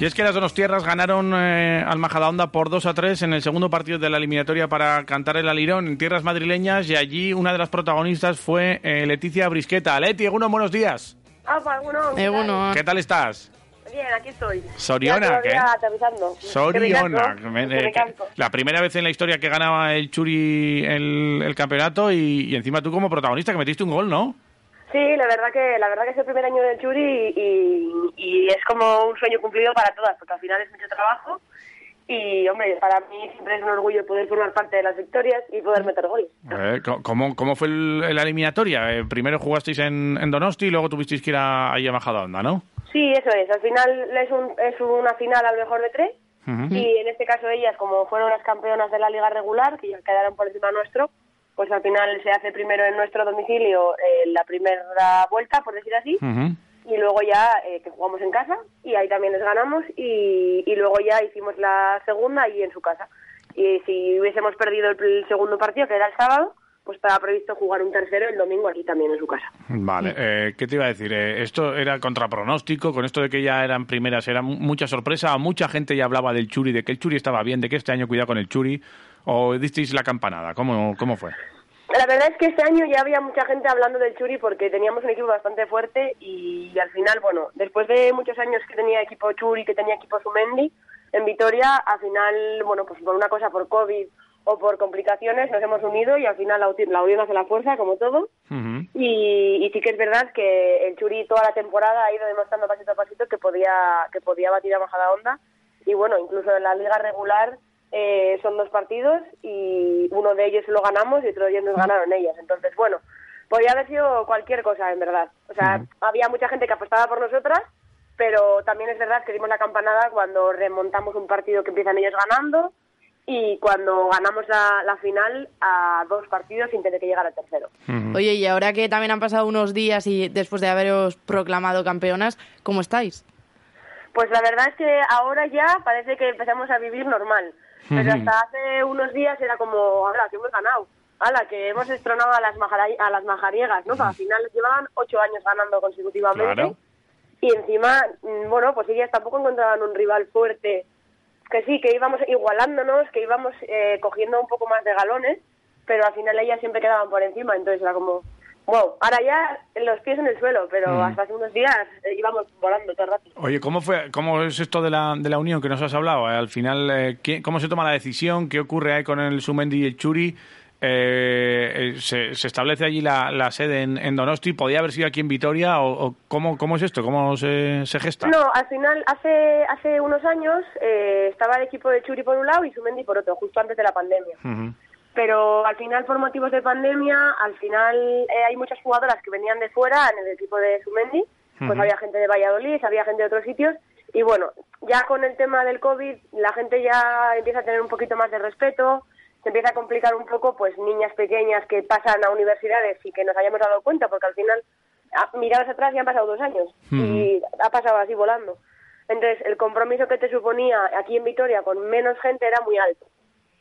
Y es que las Donostierras ganaron eh, al Majadahonda por 2 a 3 en el segundo partido de la eliminatoria para cantar el alirón en tierras madrileñas y allí una de las protagonistas fue eh, Leticia Brisqueta. Leti, Eguno, buenos días. ¿qué Eguno. tal? ¿Qué tal estás? Bien, aquí estoy. Soriona, ¿qué? Soriona. Eh, la primera vez en la historia que ganaba el Churi el, el campeonato y, y encima tú como protagonista que metiste un gol, ¿no? Sí, la verdad que la verdad que es el primer año del Churi y, y es como un sueño cumplido para todas, porque al final es mucho trabajo y, hombre, para mí siempre es un orgullo poder formar parte de las victorias y poder meter goles. Eh, ¿cómo, ¿Cómo fue el- la eliminatoria? Eh, primero jugasteis en, en Donosti y luego tuvisteis que ir a, ahí a Majadahonda, ¿no? Sí, eso es. Al final es, un, es una final al mejor de tres y en este caso ellas, como fueron las campeonas de la liga regular, que ya quedaron por encima nuestro, pues al final se hace primero en nuestro domicilio eh, la primera vuelta, por decir así, y luego ya eh, que jugamos en casa y ahí también les ganamos y, y luego ya hicimos la segunda ahí en su casa. Y si hubiésemos perdido el, el segundo partido, que era el sábado, pues estaba previsto jugar un tercero el domingo aquí también en su casa. Vale, eh, ¿qué te iba a decir? Eh, esto era contra pronóstico, con esto de que ya eran primeras, era mu- mucha sorpresa, mucha gente ya hablaba del Churi, de que el Churi estaba bien, de que este año cuidado con el Churi, o disteis la campanada, ¿cómo, cómo fue? La verdad es que este año ya había mucha gente hablando del Churi porque teníamos un equipo bastante fuerte y, al final, bueno, después de muchos años que tenía equipo Churi, que tenía equipo Sumendi en Vitoria, al final, bueno, pues por una cosa, por COVID o por complicaciones, nos hemos unido y al final la, la unión hace la fuerza, como todo. Y sí que es verdad que el Churi toda la temporada ha ido demostrando pasito a pasito que podía que podía batir a bajada onda y bueno incluso en la liga regular eh, son dos partidos y uno de ellos lo ganamos y otro de ellos nos ganaron ellas. Entonces bueno podía haber sido cualquier cosa en verdad. O sea había mucha gente que apostaba por nosotras pero también es verdad que dimos la campanada cuando remontamos un partido que empiezan ellos ganando y cuando ganamos la, la final a dos partidos sin tener que llegar al tercero. Oye, y ahora que también han pasado unos días y después de haberos proclamado campeonas, ¿cómo estáis? Pues la verdad es que ahora ya parece que empezamos a vivir normal. Pero hasta hace unos días era como, hala, que hemos ganado. Hala, que hemos destronado a las, majara- a las majariegas, ¿no? Al final llevaban ocho años ganando consecutivamente. Claro. Y encima, mm, bueno, pues ellas tampoco encontraban un rival fuerte. Que sí, que íbamos igualándonos, que íbamos eh, cogiendo un poco más de galones, pero al final ellas siempre quedaban por encima. Entonces era como, wow, ahora ya los pies en el suelo, pero hasta hace unos días eh, íbamos volando todo el rato. Oye, ¿cómo fue, cómo es esto de la, de la unión que nos has hablado? Eh, Al final, eh, ¿qué- ¿cómo se toma la decisión? ¿Qué ocurre ahí con el Sumendi y el Churi? Eh, se, se establece allí la, la sede en, en Donosti? ¿Podía haber sido aquí en Vitoria? ¿O, o cómo, cómo es esto? ¿Cómo se, se gesta? No, al final, hace hace unos años eh, estaba el equipo de Churi por un lado y Sumendi por otro, justo antes de la pandemia. Ujú. Pero al final, por motivos de pandemia, al final eh, hay muchas jugadoras que venían de fuera en el equipo de Sumendi. Pues había gente de Valladolid, había gente de otros sitios. Y bueno, ya con el tema del COVID, la gente ya empieza a tener un poquito más de respeto. Se empieza a complicar un poco, pues niñas pequeñas que pasan a universidades y que nos hayamos dado cuenta, porque al final, ah, miradas atrás ya han pasado dos años y ha pasado así volando. Entonces, el compromiso que te suponía aquí en Vitoria con menos gente era muy alto.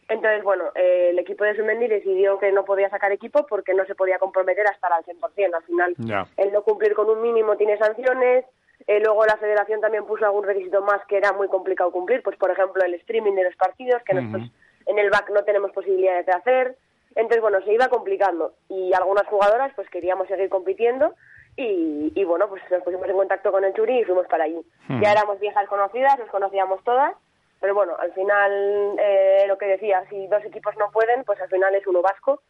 Entonces, bueno, eh, el equipo de Sumendi decidió que no podía sacar equipo porque no se podía comprometer hasta al 100%. Al final, el no cumplir con un mínimo tiene sanciones. Eh, luego la federación también puso algún requisito más que era muy complicado cumplir. Pues, por ejemplo, el streaming de los partidos, que nosotros en el back no tenemos posibilidades de hacer. Entonces, bueno, se iba complicando. Y algunas jugadoras, pues queríamos seguir compitiendo. Y, y bueno, pues nos pusimos en contacto con el Churi y fuimos para allí. Ya éramos viejas conocidas, nos conocíamos todas. Pero bueno, al final, eh, lo que decía, si dos equipos no pueden, pues al final es uno vasco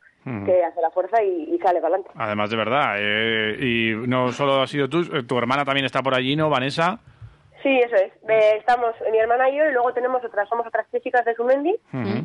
que hace la fuerza y, y sale para adelante. Además, de verdad. eh, y no solo has sido tú, eh, tu hermana también está por allí, ¿no, Vanessa? Sí, eso es. Eh, estamos mi hermana y yo y luego tenemos otras, somos otras tres chicas de Sumendi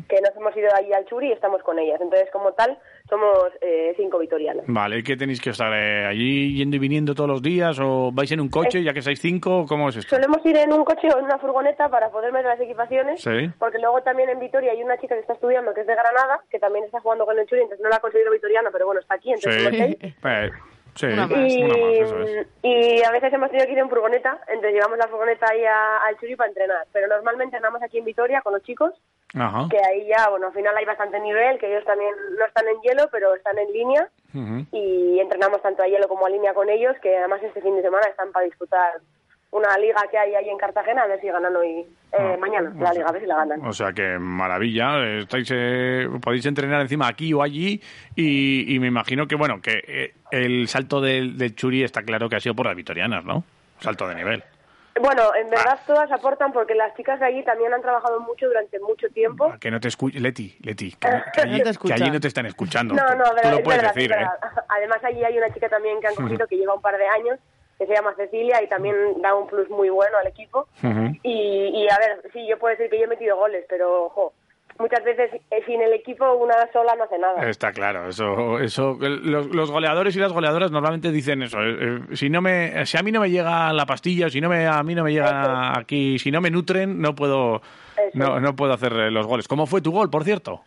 que nos hemos ido allí al Churi y estamos con ellas. Entonces, como tal, somos eh, cinco vitorianas. Vale, ¿y qué tenéis que estar eh, allí yendo y viniendo todos los días? ¿O vais en un coche, ya que sois cinco? ¿Cómo es esto? Solemos ir en un coche o en una furgoneta para poder meter las equipaciones, Sí. porque luego también en Vitoria hay una chica que está estudiando que es de Granada, que también está jugando con el Churi, entonces no la ha conseguido vitoriana, pero bueno, está aquí, entonces. Eh, sí, Una más. Y, una más, eso es. y a veces hemos tenido que ir en furgoneta, entonces llevamos la furgoneta ahí a- al Churi para entrenar. Pero normalmente andamos aquí en Vitoria con los chicos, Ajá. que ahí ya, bueno, al final hay bastante nivel, que ellos también no están en hielo, pero están en línea. Y entrenamos tanto a hielo como a línea con ellos, que además este fin de semana están para disfrutar una liga que hay ahí en Cartagena, a ver si ganan hoy, eh, mañana, la liga, a ver si la ganan. O sea que maravilla, estáis, eh, podéis entrenar encima aquí o allí y, y me imagino que, bueno, que eh, el salto del, del Churi está claro que ha sido por las vitorianas, ¿no? Salto de nivel. Bueno, en verdad Ah. todas aportan porque las chicas de allí también han trabajado mucho durante mucho tiempo. Que no te escuche, Leti, Leti, que, que allí, No te que escuchan. allí no te están escuchando. No, Tú- no, tú lo es puedes verdad, decir, ¿eh? verdad. Además allí hay una chica también que han cogido que lleva un par de años, que se llama Cecilia y también da un plus muy bueno al equipo. Y, y a ver, sí, yo puedo decir que yo he metido goles, pero ojo, muchas veces eh, sin el equipo una sola no hace nada. Está claro, eso, eso, los, los goleadores y las goleadoras normalmente dicen eso. eh, eh, si no me, si a mí no me llega la pastilla, si no me, a mí no me llega aquí, si no me nutren, no puedo, Eso. no, no puedo hacer los goles. ¿Cómo fue tu gol, por cierto?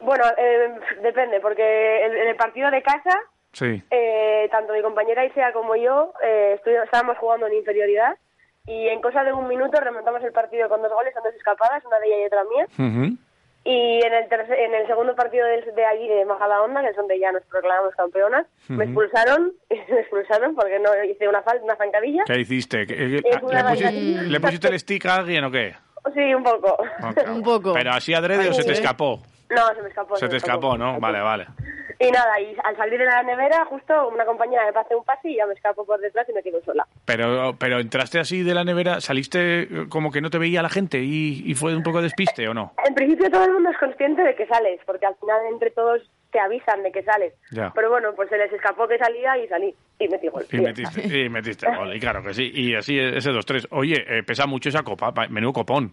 Bueno, eh, depende, porque en, en el partido de casa, Sí. eh, tanto mi compañera Isea como yo eh, estu- estábamos jugando en inferioridad y en cosa de un minuto remontamos el partido con dos goles, son dos escapadas, una de ella y otra mía. Y en el, tercer- en el segundo partido del- de, allí, de Majadahonda, que es donde ya nos proclamamos campeonas, me expulsaron, me expulsaron porque no hice una falta, una zancadilla. ¿Qué hiciste? ¿Qué- qué- Es una ¿Le, pusi- bailarina. le pusiste el stick a alguien o qué? Sí, un poco. Un poco. ¿Pero así adrede o se te escapó? No, se me escapó. Se te escapó, ¿no? Vale, vale. Y nada, y al salir de la nevera, justo una compañera me pasé un pase y ya me escapo por detrás y me quedo sola. Pero, pero entraste así de la nevera, saliste eh, como que no te veía la gente y, y fue un poco despiste o no? En principio todo el mundo es consciente de que sales, porque al final entre todos te avisan de que sales. Ya. Pero bueno, pues se les escapó que salía y salí. Y metí gol. Y metiste, y metiste gol, y claro que sí. Y así ese 2-3. Oye, eh, pesa mucho esa copa, pa- menudo copón.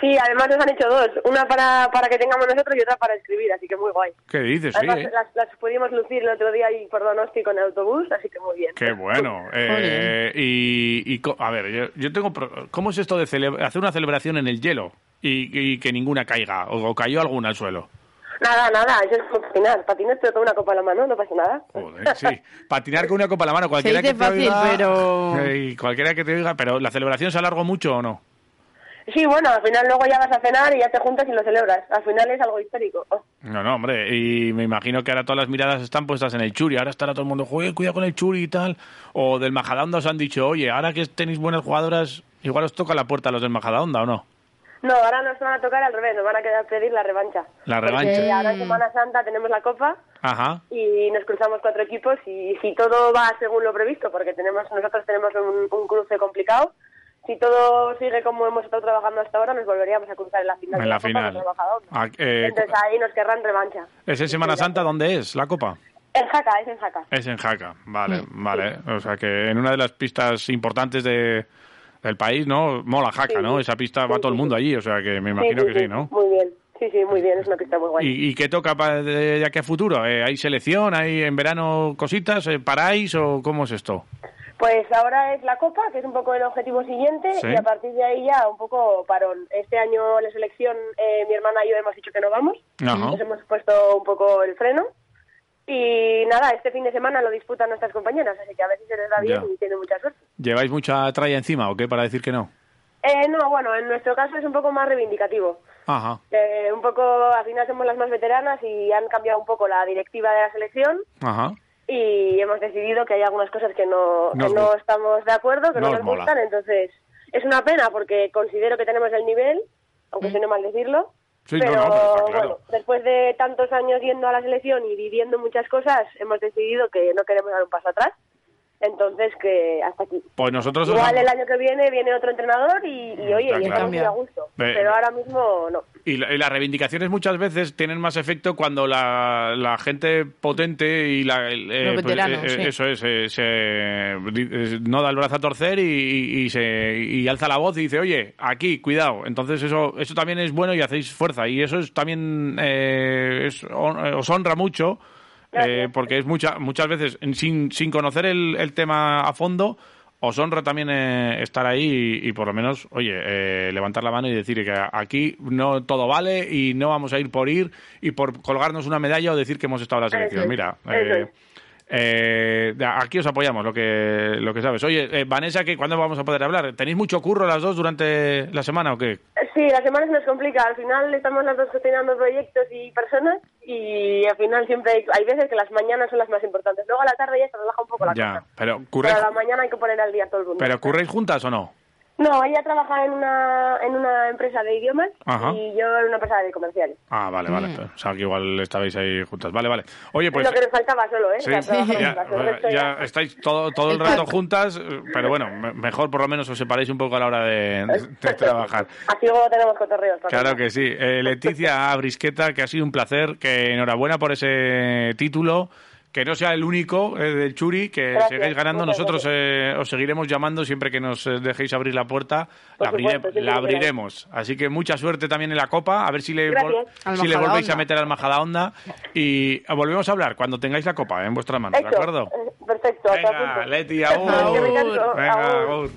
Sí, además nos han hecho dos. Una para, para que tengamos nosotros y otra para escribir, así que muy guay. ¿Qué dices? Sí, Además, eh? las, las pudimos lucir el otro día ahí por Donosti con el autobús, así que muy bien. Qué bueno. Eh, y, y co- a ver, yo, yo tengo... pro- ¿Cómo es esto de hacer una celebración en el hielo y, y que ninguna caiga? ¿O, o cayó alguna al suelo? Nada, nada, eso es como patinar. Patinas pero con una copa en la mano, no pasa nada. Joder, sí. Patinar con una copa en la mano. Cualquiera dice que te fácil, oiga- pero- Eh, cualquiera que te diga, pero ¿la celebración se alargó mucho o no? Sí, bueno, al final luego ya vas a cenar y ya te juntas y lo celebras. Al final es algo histórico. No, no, hombre, y me imagino que ahora todas las miradas están puestas en el Churi, ahora estará todo el mundo, joder, cuidado con el Churi y tal, o del Majadahonda os han dicho, oye, ahora que tenéis buenas jugadoras, igual os toca la puerta a los del Majadahonda, ¿o no? No, ahora nos van a tocar al revés, nos van a quedar pedir la revancha. La Porque revancha. ahora en Semana Santa tenemos la Copa Ajá, y nos cruzamos cuatro equipos y si todo va según lo previsto, porque tenemos nosotros tenemos un, un cruce complicado, si todo sigue como hemos estado trabajando hasta ahora, nos volveríamos a cruzar en la final. en la final. Ah, eh, Entonces ahí nos querrán revancha. ¿Es en Semana Santa dónde es la Copa? En Jaca, es en Jaca. Es en Jaca, vale, vale. O sea que en una de las pistas importantes de, del país, ¿no? Mola Jaca, Sí, ¿no? sí. Esa pista va Sí, todo el mundo allí, o sea que me Sí, imagino que sí, sí, ¿no? Muy bien, sí, sí, muy bien, es una pista muy guay. ¿Y, y qué toca de, de aquí a futuro? Eh, ¿Hay selección? ¿Hay en verano cositas? Eh, ¿Paráis o cómo es esto? Pues ahora es la Copa, que es un poco el objetivo siguiente, Sí. y a partir de ahí ya un poco parón. Este año la selección, eh, mi hermana y yo hemos dicho que no vamos, Ajá. nos hemos puesto un poco el freno. Y nada, este fin de semana lo disputan nuestras compañeras, así que a ver si se les da bien Ya. y tienen mucha suerte. ¿Lleváis mucha tralla encima o qué para decir que no? Eh, no, bueno, en nuestro caso es un poco más reivindicativo. Ajá, Eh, un poco, al final somos las más veteranas y han cambiado un poco la directiva de la selección ajá. Y hemos decidido que hay algunas cosas que no, que no estamos de acuerdo, que no, no os nos mola. gustan, entonces es una pena porque considero que tenemos el nivel, aunque suene mal decirlo, Sí, pero, no, pero está claro. bueno, después de tantos años yendo a la selección y viviendo muchas cosas, hemos decidido que no queremos dar un paso atrás, entonces que hasta aquí. Pues nosotros... Igual el año que viene viene otro entrenador y, y oye, Está y estamos muy a gusto, pero ahora mismo no. Y, la- y las reivindicaciones muchas veces tienen más efecto cuando la, la gente potente y la, el- eh, Los veteranos, eh, sí. eso es, eh, se, eh, no da el brazo a torcer y, y- y se, y alza la voz y dice, oye, aquí, cuidado. Entonces eso, eso también es bueno y hacéis fuerza. Y eso es también eh, es- eh, os honra mucho. Eh, porque es mucha, muchas veces, sin, sin conocer el, el tema a fondo, os honra también eh, estar ahí y, y por lo menos, oye, eh, levantar la mano y decir que aquí no todo vale y no vamos a ir por ir y por colgarnos una medalla o decir que hemos estado en la selección. Es, Mira, eh, eh, aquí os apoyamos, lo que, lo que sabes. Oye, eh, Vanessa, ¿que ¿cuándo vamos a poder hablar? ¿Tenéis mucho curro las dos durante la semana o qué? Sí, la semana se nos complica. Al final estamos las dos gestionando proyectos y personas y al final siempre hay, hay veces que las mañanas son las más importantes. Luego a la tarde ya se relaja un poco la Ya, cosa. pero Pero a la mañana hay que poner al día todo el mundo. pero curráis juntas o no? No, ella trabaja en una, en una empresa de idiomas Ajá. y yo en una empresa de comerciales. Ah, vale, vale. O sea, que igual estabais ahí juntas. Vale, vale. Oye, pues... es lo que nos faltaba solo, ¿eh? Sí, O sea, ya, juntas, estáis todo, todo el rato juntas, pero bueno, me- mejor por lo menos os separéis un poco a la hora de, de trabajar. Así luego tenemos cotorreos. Claro que sí. Eh, Leticia Brisqueta, que ha sido un placer, que enhorabuena por ese título. Que no sea el único eh, del Churi, que Gracias, sigáis ganando. Nosotros eh, os seguiremos llamando siempre que nos eh, dejéis abrir la puerta. Por La, abriré- supuesto, abriremos. Así que mucha suerte también en la Copa. A ver si le, si le volvéis a meter al Majadahonda. Y volvemos a hablar cuando tengáis la Copa en vuestras manos, ¿de Hecho. acuerdo? Eh, Perfecto, hasta Venga, punto. Leti, agur. Venga, agur.